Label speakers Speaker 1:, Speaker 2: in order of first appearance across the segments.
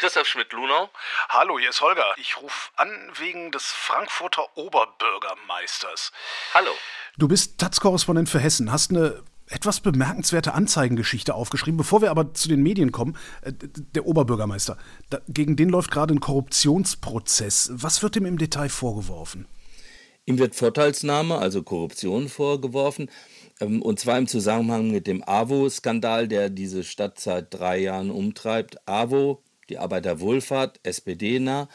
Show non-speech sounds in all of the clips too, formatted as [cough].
Speaker 1: Christoph Schmidt-Lunau.
Speaker 2: Hallo, hier ist Holger. Ich rufe an wegen des Frankfurter Oberbürgermeisters.
Speaker 1: Hallo.
Speaker 2: Du bist Taz-Korrespondent für Hessen, hast eine etwas bemerkenswerte Anzeigengeschichte aufgeschrieben. Bevor wir aber zu den Medien kommen, äh, der Oberbürgermeister, gegen den läuft gerade ein Korruptionsprozess. Was wird ihm im Detail vorgeworfen?
Speaker 1: Ihm wird Vorteilsnahme, also Korruption vorgeworfen. Ähm, und zwar im Zusammenhang mit dem AWO-Skandal, der diese Stadt seit drei Jahren umtreibt. AWO, die Arbeiterwohlfahrt, SPD-nah.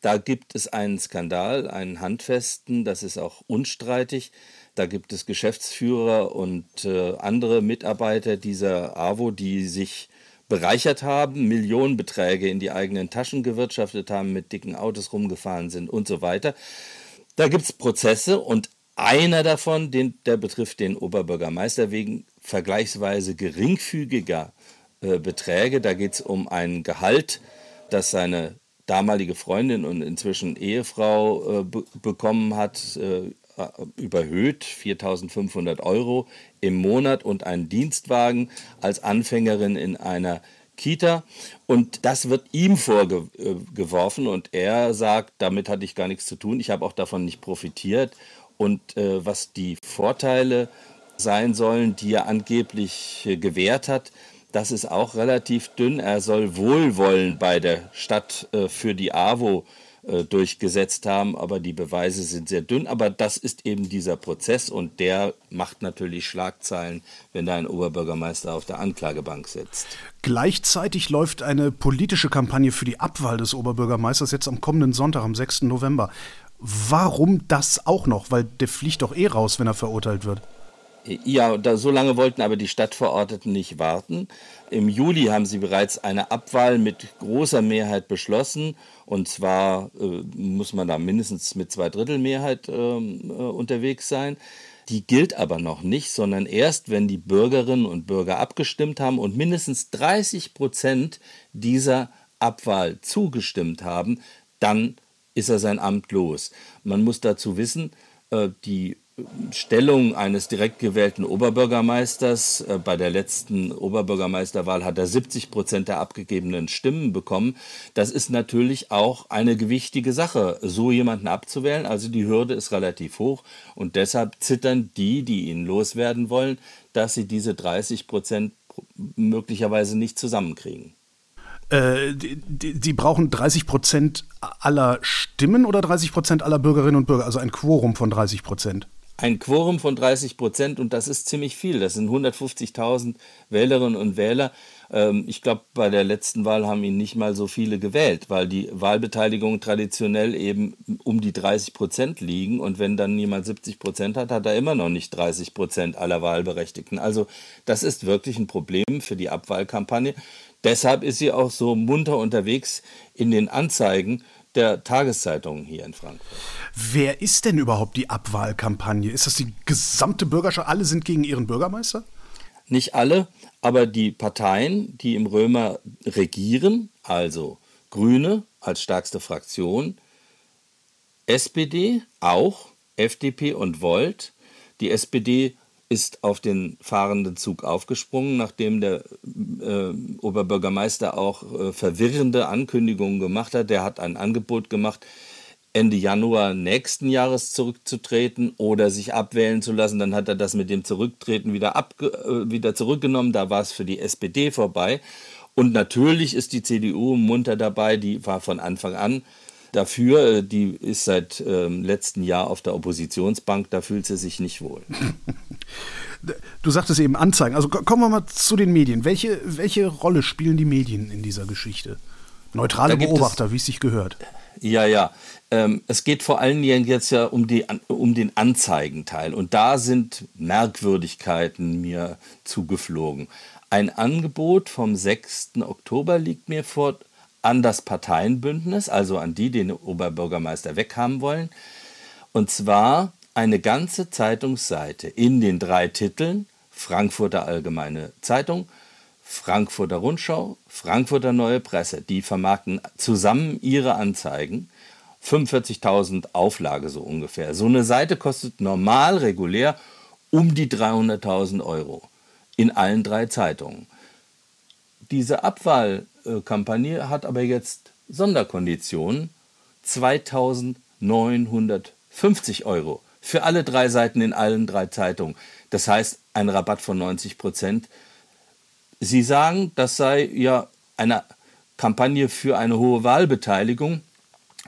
Speaker 1: Da gibt es einen Skandal, einen handfesten, das ist auch unstreitig. Da gibt es Geschäftsführer und äh, andere Mitarbeiter dieser AWO, die sich bereichert haben, Millionenbeträge in die eigenen Taschen gewirtschaftet haben, mit dicken Autos rumgefahren sind und so weiter. Da gibt es Prozesse und einer davon, den, der betrifft den Oberbürgermeister wegen vergleichsweise geringfügiger äh, Beträge. Da geht es um ein Gehalt, das seine damalige Freundin und inzwischen Ehefrau äh, bekommen hat, äh, überhöht, 4.500 Euro im Monat und einen Dienstwagen als Anfängerin in einer Kita. Und das wird ihm vorgeworfen und er sagt, damit hatte ich gar nichts zu tun, ich habe auch davon nicht profitiert. Und äh, was die Vorteile sein sollen, die er angeblich äh, gewährt hat, das ist auch relativ dünn. Er soll Wohlwollen bei der Stadt äh, für die AWO äh, durchgesetzt haben, aber die Beweise sind sehr dünn. Aber das ist eben dieser Prozess und der macht natürlich Schlagzeilen, wenn da ein Oberbürgermeister auf der Anklagebank sitzt.
Speaker 2: Gleichzeitig läuft eine politische Kampagne für die Abwahl des Oberbürgermeisters jetzt am kommenden Sonntag, am 6. November. Warum das auch noch? Weil der fliegt doch eh raus, wenn er verurteilt wird.
Speaker 1: Ja, da, so lange wollten aber die Stadtverordneten nicht warten. Im Juli haben sie bereits eine Abwahl mit großer Mehrheit beschlossen. Und zwar äh, muss man da mindestens mit Zweidrittelmehrheit ähm, äh, unterwegs sein. Die gilt aber noch nicht, sondern erst, wenn die Bürgerinnen und Bürger abgestimmt haben und mindestens 30 Prozent dieser Abwahl zugestimmt haben, dann ist er sein Amt los. Man muss dazu wissen, äh, die Stellung eines direkt gewählten Oberbürgermeisters. Äh, bei der letzten Oberbürgermeisterwahl hat er 70 Prozent der abgegebenen Stimmen bekommen. Das ist natürlich auch eine gewichtige Sache, so jemanden abzuwählen. Also die Hürde ist relativ hoch und deshalb zittern die, die ihn loswerden wollen, dass sie diese 30 Prozent möglicherweise nicht zusammenkriegen.
Speaker 2: Äh, brauchen 30 Prozent aller Stimmen oder 30 Prozent aller Bürgerinnen und Bürger, also ein Quorum von 30 Prozent?
Speaker 1: Ein Quorum von 30 Prozent und das ist ziemlich viel. Das sind 150.000 Wählerinnen und Wähler. Ähm, ich glaube, bei der letzten Wahl haben ihn nicht mal so viele gewählt, weil die Wahlbeteiligung traditionell eben um die 30 Prozent liegen. Und wenn dann niemand 70 Prozent hat, hat er immer noch nicht 30 Prozent aller Wahlberechtigten. Also das ist wirklich ein Problem für die Abwahlkampagne. Deshalb ist sie auch so munter unterwegs in den Anzeigen der Tageszeitungen hier in Frankfurt.
Speaker 2: Wer ist denn überhaupt die Abwahlkampagne? Ist das die gesamte Bürgerschaft? Alle sind gegen ihren Bürgermeister?
Speaker 1: Nicht alle, aber die Parteien, die im Römer regieren, also Grüne als stärkste Fraktion, SPD auch, FDP und Volt. Die SPD ist auf den fahrenden Zug aufgesprungen, nachdem der äh, Oberbürgermeister auch äh, verwirrende Ankündigungen gemacht hat. Der hat ein Angebot gemacht, Ende Januar nächsten Jahres zurückzutreten oder sich abwählen zu lassen. Dann hat er das mit dem Zurücktreten wieder, äh, wieder zurückgenommen. Da war es für die SPD vorbei. Und natürlich ist die CDU munter dabei, die war von Anfang an dafür. Äh, die ist seit ähm, letztem Jahr auf der Oppositionsbank, da fühlt sie sich nicht wohl. [laughs]
Speaker 2: Du sagtest eben Anzeigen. Also kommen wir mal zu den Medien. Welche, welche Rolle spielen die Medien in dieser Geschichte? Neutrale Beobachter, wie es sich gehört.
Speaker 1: Ja, ja. Ähm, es geht vor allen Dingen jetzt ja um, die, um den Anzeigenteil. Und da sind Merkwürdigkeiten mir zugeflogen. Ein Angebot vom 6. Oktober liegt mir vor an das Parteienbündnis, also an die, die den Oberbürgermeister weghaben wollen. Und zwar eine ganze Zeitungsseite in den drei Titeln Frankfurter Allgemeine Zeitung, Frankfurter Rundschau, Frankfurter Neue Presse. Die vermarkten zusammen ihre Anzeigen. 45.000 Auflage so ungefähr. So eine Seite kostet normal, regulär um die 300.000 Euro in allen drei Zeitungen. Diese Abwahlkampagne hat aber jetzt Sonderkonditionen. 2950 Euro für alle drei Seiten in allen drei Zeitungen. Das heißt, ein Rabatt von 90 Prozent. Sie sagen, das sei ja eine Kampagne für eine hohe Wahlbeteiligung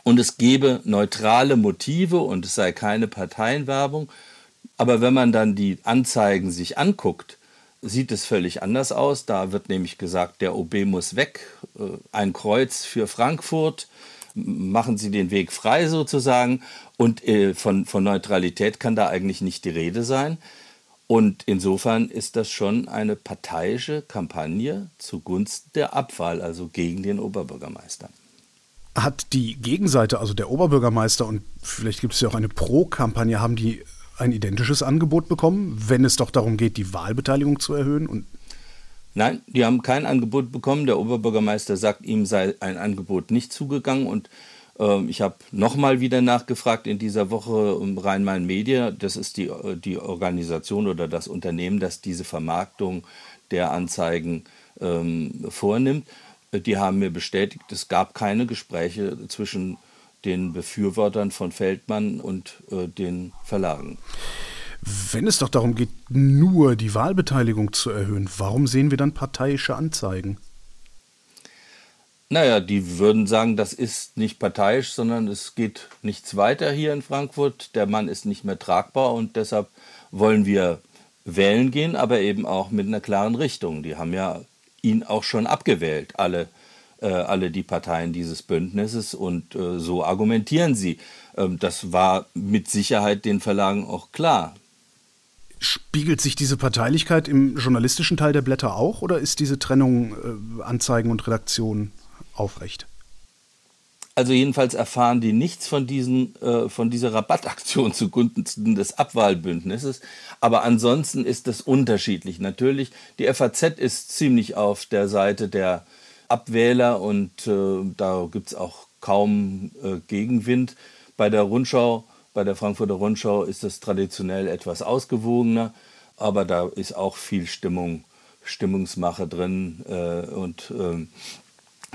Speaker 1: und es gebe neutrale Motive und es sei keine Parteienwerbung. Aber wenn man dann die Anzeigen sich anguckt, sieht es völlig anders aus. Da wird nämlich gesagt, der OB muss weg, äh, ein Kreuz für Frankfurt, machen Sie den Weg frei sozusagen. Und äh, von, von Neutralität kann da eigentlich nicht die Rede sein. Und insofern ist das schon eine parteiische Kampagne zugunsten der Abwahl, also gegen den Oberbürgermeister.
Speaker 2: Hat die Gegenseite, also der Oberbürgermeister und vielleicht gibt es ja auch eine Pro-Kampagne, haben die ein identisches Angebot bekommen, wenn es doch darum geht, die Wahlbeteiligung zu erhöhen? Und
Speaker 1: Nein, die haben kein Angebot bekommen. Der Oberbürgermeister sagt, ihm sei ein Angebot nicht zugegangen. Und äh, ich habe nochmal wieder nachgefragt in dieser Woche um Rhein-Main Media. Das ist die, äh, die Organisation oder das Unternehmen, das diese Vermarktung der Anzeigen ähm, vornimmt. Die haben mir bestätigt, es gab keine Gespräche zwischen den Befürwortern von Feldmann und äh, den Verlagen.
Speaker 2: Wenn es doch darum geht, nur die Wahlbeteiligung zu erhöhen, warum sehen wir dann parteiische Anzeigen?
Speaker 1: Naja, die würden sagen, das ist nicht parteiisch, sondern es geht nichts weiter hier in Frankfurt. Der Mann ist nicht mehr tragbar und deshalb wollen wir wählen gehen, aber eben auch mit einer klaren Richtung. Die haben ja ihn auch schon abgewählt, alle äh, alle die Parteien dieses Bündnisses und äh, so argumentieren sie. Ähm, das war mit Sicherheit den Verlagen auch klar.
Speaker 2: Spiegelt sich diese Parteilichkeit im journalistischen Teil der Blätter auch oder ist diese Trennung äh, Anzeigen und Redaktion aufrecht?
Speaker 1: Also jedenfalls erfahren die nichts von, diesen, äh, von dieser Rabattaktion [laughs] zugunsten des Abwahlbündnisses. Aber ansonsten ist es unterschiedlich. Natürlich, die FAZ ist ziemlich auf der Seite der Abwähler und äh, da gibt es auch kaum äh, Gegenwind. Bei der Rundschau, bei der Frankfurter Rundschau ist es traditionell etwas ausgewogener, aber da ist auch viel Stimmung, Stimmungsmache drin äh, und ähm,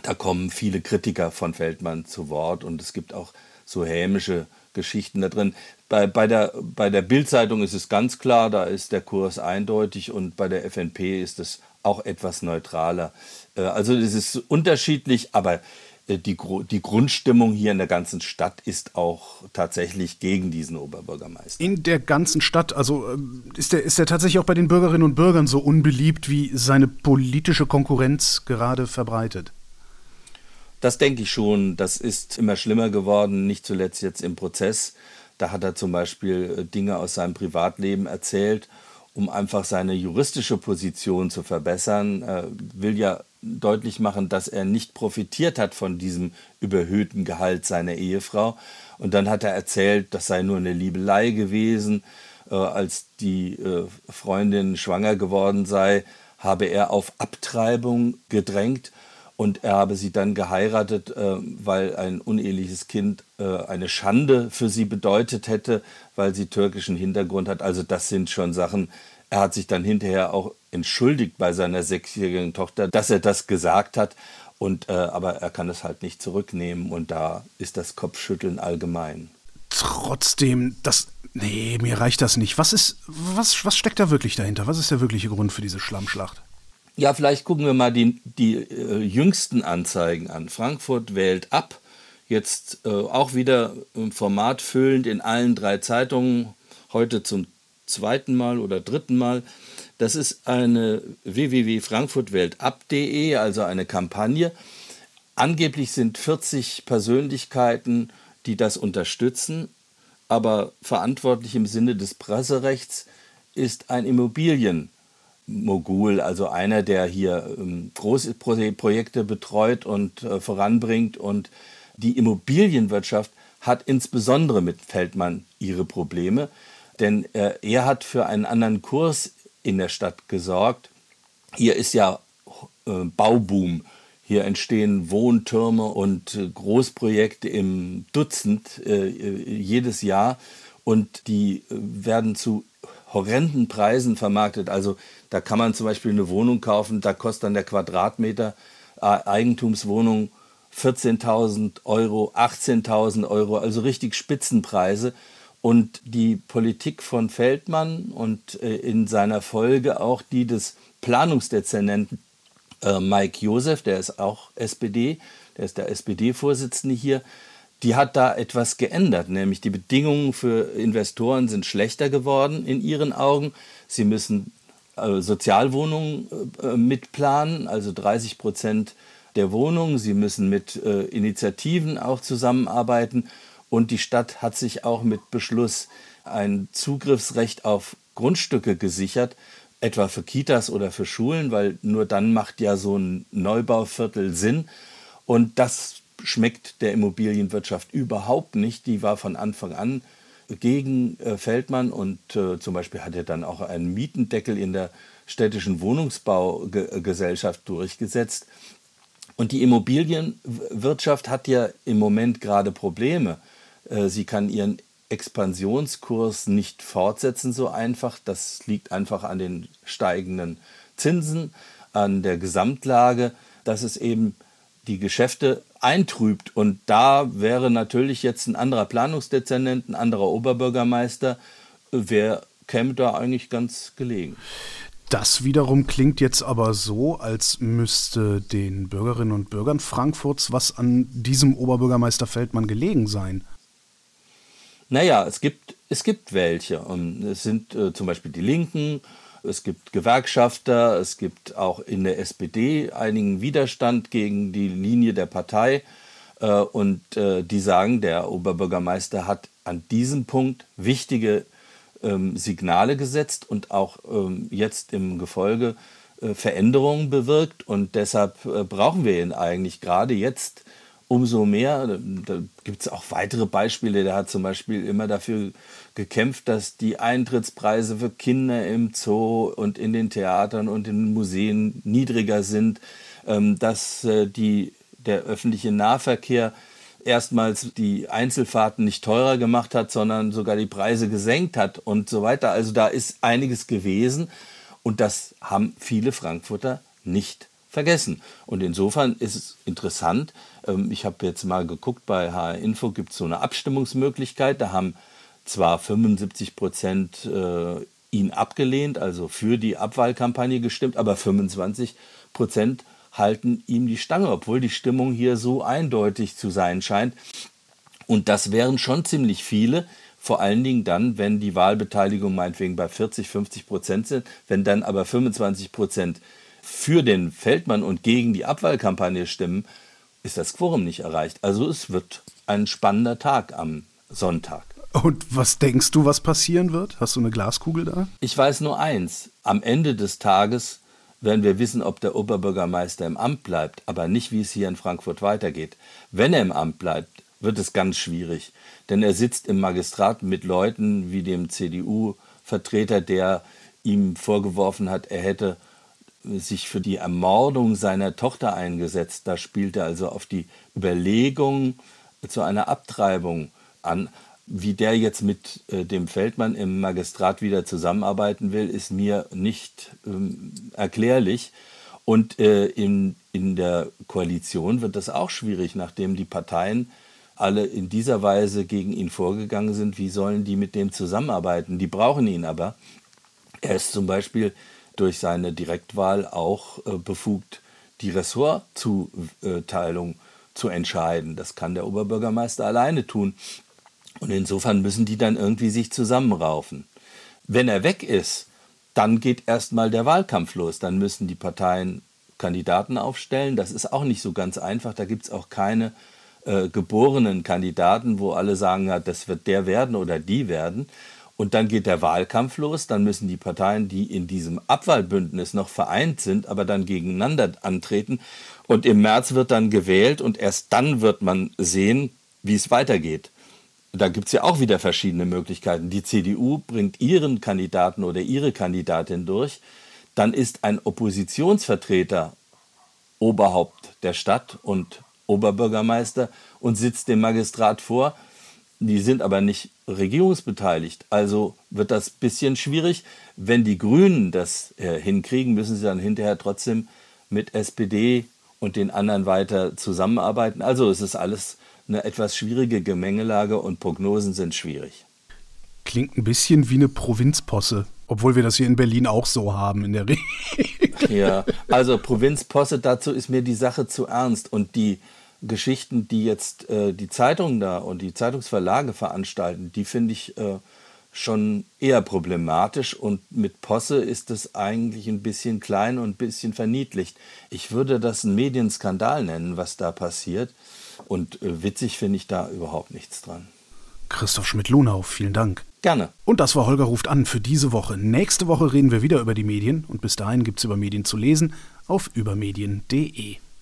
Speaker 1: da kommen viele Kritiker von Feldmann zu Wort und es gibt auch so hämische Geschichten da drin. Bei, bei der, bei der Bildzeitung ist es ganz klar, da ist der Kurs eindeutig und bei der FNP ist es auch etwas neutraler. Äh, also es ist unterschiedlich, aber die, die Grundstimmung hier in der ganzen Stadt ist auch tatsächlich gegen diesen Oberbürgermeister.
Speaker 2: In der ganzen Stadt, also ähm, ist er ist der tatsächlich auch bei den Bürgerinnen und Bürgern so unbeliebt, wie seine politische Konkurrenz gerade verbreitet?
Speaker 1: Das denke ich schon. Das ist immer schlimmer geworden, nicht zuletzt jetzt im Prozess. Da hat er zum Beispiel äh, Dinge aus seinem Privatleben erzählt um einfach seine juristische Position zu verbessern, äh, will ja deutlich machen, dass er nicht profitiert hat von diesem überhöhten Gehalt seiner Ehefrau. Und dann hat er erzählt, das sei nur eine Liebelei gewesen. Äh, als die äh, Freundin schwanger geworden sei, habe er auf Abtreibung gedrängt und er habe sie dann geheiratet, äh, weil ein uneheliches Kind äh, eine Schande für sie bedeutet hätte, weil sie türkischen Hintergrund hat. Also das sind schon Sachen. Er hat sich dann hinterher auch entschuldigt bei seiner sechsjährigen Tochter, dass er das gesagt hat. Und, äh, aber er kann es halt nicht zurücknehmen und da ist das Kopfschütteln allgemein.
Speaker 2: Trotzdem, das. Nee, mir reicht das nicht. Was ist. Was, was steckt da wirklich dahinter? Was ist der wirkliche Grund für diese Schlammschlacht?
Speaker 1: Ja, vielleicht gucken wir mal die, die äh, jüngsten Anzeigen an. Frankfurt wählt ab. Jetzt äh, auch wieder im Format füllend in allen drei Zeitungen. Heute zum zweiten Mal oder dritten Mal. Das ist eine www.frankfurtweltab.de, also eine Kampagne. Angeblich sind 40 Persönlichkeiten, die das unterstützen, aber verantwortlich im Sinne des Presserechts ist ein Immobilien. Mogul, also einer, der hier ähm, große Projekte betreut und äh, voranbringt. Und die Immobilienwirtschaft hat insbesondere mit Feldmann ihre Probleme, denn äh, er hat für einen anderen Kurs in der Stadt gesorgt. Hier ist ja äh, Bauboom. Hier entstehen Wohntürme und äh, Großprojekte im Dutzend äh, jedes Jahr und die äh, werden zu horrenden Preisen vermarktet. Also da kann man zum Beispiel eine Wohnung kaufen, da kostet dann der Quadratmeter äh, Eigentumswohnung 14.000 Euro, 18.000 Euro, also richtig Spitzenpreise. Und die Politik von Feldmann und äh, in seiner Folge auch die des Planungsdezernenten äh, Mike Josef, der ist auch SPD, der ist der SPD-Vorsitzende hier, die hat da etwas geändert, nämlich die Bedingungen für Investoren sind schlechter geworden in ihren Augen. Sie müssen äh, Sozialwohnungen äh, mitplanen, also 30 Prozent der Wohnungen. Sie müssen mit äh, Initiativen auch zusammenarbeiten. Und die Stadt hat sich auch mit Beschluss ein Zugriffsrecht auf Grundstücke gesichert, etwa für Kitas oder für Schulen, weil nur dann macht ja so ein Neubauviertel Sinn. Und das schmeckt der Immobilienwirtschaft überhaupt nicht. Die war von Anfang an gegen äh, Feldmann und äh, zum Beispiel hat er dann auch einen Mietendeckel in der städtischen Wohnungsbaugesellschaft durchgesetzt. Und die Immobilienwirtschaft hat ja im Moment gerade Probleme. Äh, sie kann ihren Expansionskurs nicht fortsetzen so einfach. Das liegt einfach an den steigenden Zinsen, an der Gesamtlage, dass es eben die Geschäfte eintrübt. Und da wäre natürlich jetzt ein anderer Planungsdezernent, ein anderer Oberbürgermeister, wer käme da eigentlich ganz gelegen.
Speaker 2: Das wiederum klingt jetzt aber so, als müsste den Bürgerinnen und Bürgern Frankfurts was an diesem Oberbürgermeister Feldmann gelegen sein.
Speaker 1: Naja, es gibt, es gibt welche. Es sind äh, zum Beispiel die Linken, es gibt Gewerkschafter, es gibt auch in der SPD einigen Widerstand gegen die Linie der Partei. Äh, und äh, die sagen, der Oberbürgermeister hat an diesem Punkt wichtige ähm, Signale gesetzt und auch ähm, jetzt im Gefolge äh, Veränderungen bewirkt. Und deshalb brauchen wir ihn eigentlich gerade jetzt umso mehr. Da gibt es auch weitere Beispiele. Der hat zum Beispiel immer dafür gekämpft, dass die Eintrittspreise für Kinder im Zoo und in den Theatern und in den Museen niedriger sind, ähm, dass äh, die, der öffentliche Nahverkehr erstmals die Einzelfahrten nicht teurer gemacht hat, sondern sogar die Preise gesenkt hat und so weiter. Also da ist einiges gewesen und das haben viele Frankfurter nicht vergessen. Und insofern ist es interessant. Ähm, ich habe jetzt mal geguckt, bei HR Info gibt es so eine Abstimmungsmöglichkeit. Da haben zwar 75 Prozent äh, ihn abgelehnt, also für die Abwahlkampagne gestimmt, aber 25 Prozent halten ihm die Stange, obwohl die Stimmung hier so eindeutig zu sein scheint. Und das wären schon ziemlich viele, vor allen Dingen dann, wenn die Wahlbeteiligung meinetwegen bei 40, 50 Prozent sind, wenn dann aber 25 Prozent für den Feldmann und gegen die Abwahlkampagne stimmen, ist das Quorum nicht erreicht. Also es wird ein spannender Tag am Sonntag.
Speaker 2: Und was denkst du, was passieren wird? Hast du eine Glaskugel da?
Speaker 1: Ich weiß nur eins. Am Ende des Tages werden wir wissen, ob der Oberbürgermeister im Amt bleibt, aber nicht, wie es hier in Frankfurt weitergeht. Wenn er im Amt bleibt, wird es ganz schwierig, denn er sitzt im Magistrat mit Leuten wie dem CDU-Vertreter, der ihm vorgeworfen hat, er hätte sich für die Ermordung seiner Tochter eingesetzt. Da spielt er also auf die Überlegung zu einer Abtreibung an. Wie der jetzt mit äh, dem Feldmann im Magistrat wieder zusammenarbeiten will, ist mir nicht ähm, erklärlich. Und äh, in, in der Koalition wird das auch schwierig, nachdem die Parteien alle in dieser Weise gegen ihn vorgegangen sind. Wie sollen die mit dem zusammenarbeiten? Die brauchen ihn aber. Er ist zum Beispiel durch seine Direktwahl auch äh, befugt, die Ressortzuteilung zu entscheiden. Das kann der Oberbürgermeister alleine tun. Und insofern müssen die dann irgendwie sich zusammenraufen. Wenn er weg ist, dann geht erstmal der Wahlkampf los. Dann müssen die Parteien Kandidaten aufstellen. Das ist auch nicht so ganz einfach. Da gibt es auch keine äh, geborenen Kandidaten, wo alle sagen, ja, das wird der werden oder die werden. Und dann geht der Wahlkampf los. Dann müssen die Parteien, die in diesem Abwahlbündnis noch vereint sind, aber dann gegeneinander antreten. Und im März wird dann gewählt und erst dann wird man sehen, wie es weitergeht. Da gibt es ja auch wieder verschiedene Möglichkeiten. Die CDU bringt ihren Kandidaten oder ihre Kandidatin durch. Dann ist ein Oppositionsvertreter Oberhaupt der Stadt und Oberbürgermeister und sitzt dem Magistrat vor. Die sind aber nicht regierungsbeteiligt. Also wird das ein bisschen schwierig. Wenn die Grünen das äh, hinkriegen, müssen sie dann hinterher trotzdem mit SPD und den anderen weiter zusammenarbeiten. Also es ist alles eine etwas schwierige Gemengelage und Prognosen sind schwierig.
Speaker 2: Klingt ein bisschen wie eine Provinzposse, obwohl wir das hier in Berlin auch so haben in der Regel.
Speaker 1: Ja, also Provinzposse, dazu ist mir die Sache zu ernst und die Geschichten, die jetzt äh, die Zeitungen da und die Zeitungsverlage veranstalten, die finde ich äh, schon eher problematisch und mit Posse ist es eigentlich ein bisschen klein und ein bisschen verniedlicht. Ich würde das einen Medienskandal nennen, was da passiert und äh, witzig finde ich da überhaupt nichts dran.
Speaker 2: Christoph Schmidt-Lunau, vielen Dank.
Speaker 1: Gerne.
Speaker 2: Und das war Holger ruft an für diese Woche. Nächste Woche reden wir wieder über die Medien und bis dahin gibt es über Medien zu lesen auf übermedien.de.